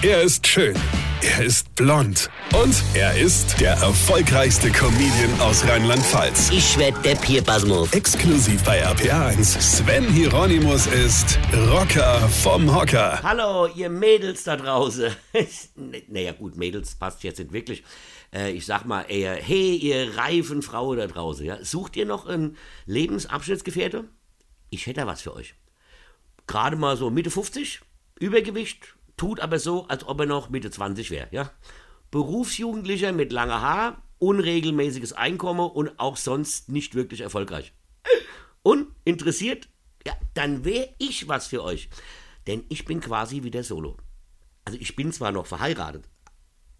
Er ist schön. Er ist blond. Und er ist der erfolgreichste Comedian aus Rheinland-Pfalz. Ich werd der Pierpasmus. Exklusiv bei RPA1. Sven Hieronymus ist Rocker vom Hocker. Hallo, ihr Mädels da draußen. naja, gut, Mädels passt jetzt nicht wirklich. Äh, ich sag mal eher, hey, ihr reifen Frau da draußen. Ja? Sucht ihr noch einen Lebensabschnittsgefährte? Ich hätte da was für euch. Gerade mal so Mitte 50, Übergewicht, tut aber so, als ob er noch Mitte 20 wäre. Ja? Berufsjugendlicher mit langer Haar, unregelmäßiges Einkommen und auch sonst nicht wirklich erfolgreich. Und interessiert? Ja, dann wäre ich was für euch. Denn ich bin quasi wieder solo. Also ich bin zwar noch verheiratet,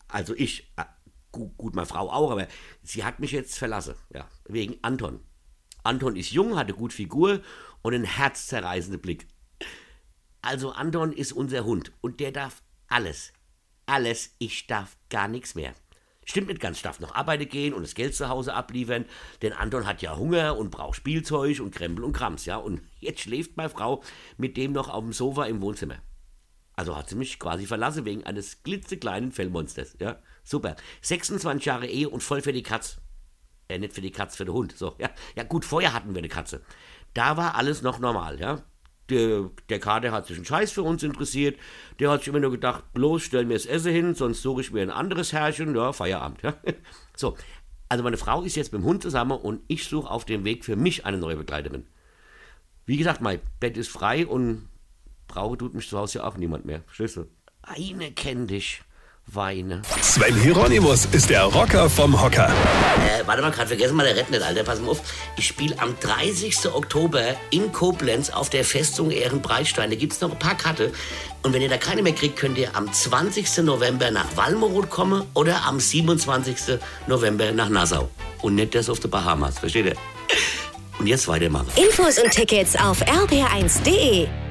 also ich, äh, gut, gut, meine Frau auch, aber sie hat mich jetzt verlassen, ja, wegen Anton. Anton ist jung, hatte gut Figur und einen herzzerreißenden Blick. Also Anton ist unser Hund und der darf alles. Alles, ich darf gar nichts mehr. Stimmt nicht ganz, darf noch arbeiten gehen und das Geld zu Hause abliefern, denn Anton hat ja Hunger und braucht Spielzeug und Krempel und Krams, ja. Und jetzt schläft meine Frau mit dem noch auf dem Sofa im Wohnzimmer. Also hat sie mich quasi verlassen wegen eines klitzekleinen Fellmonsters, ja. Super. 26 Jahre Ehe und voll für die Katz. Äh, nicht für die Katz, für den Hund, so, ja. Ja gut, vorher hatten wir eine Katze. Da war alles noch normal, ja der, der Kader hat sich einen Scheiß für uns interessiert. Der hat sich immer nur gedacht, bloß stell mir das Essen hin, sonst suche ich mir ein anderes Herrchen. Ja, Feierabend. Ja. So, also meine Frau ist jetzt mit dem Hund zusammen und ich suche auf dem Weg für mich eine neue Begleiterin. Wie gesagt, mein Bett ist frei und brauche tut mich zu Hause ja auch niemand mehr. Du? Eine kennt dich weine. Sven Hieronymus ist der Rocker vom Hocker. Äh, warte mal, gerade vergessen mal, der rettet nicht, Alter. Pass mal auf. Ich spiele am 30. Oktober in Koblenz auf der Festung Ehrenbreitstein. Da gibt es noch ein paar Karte. Und wenn ihr da keine mehr kriegt, könnt ihr am 20. November nach Walmeroth kommen oder am 27. November nach Nassau. Und nicht das auf die Bahamas. Versteht ihr? Und jetzt weitermachen. Infos und Tickets auf rb1.de.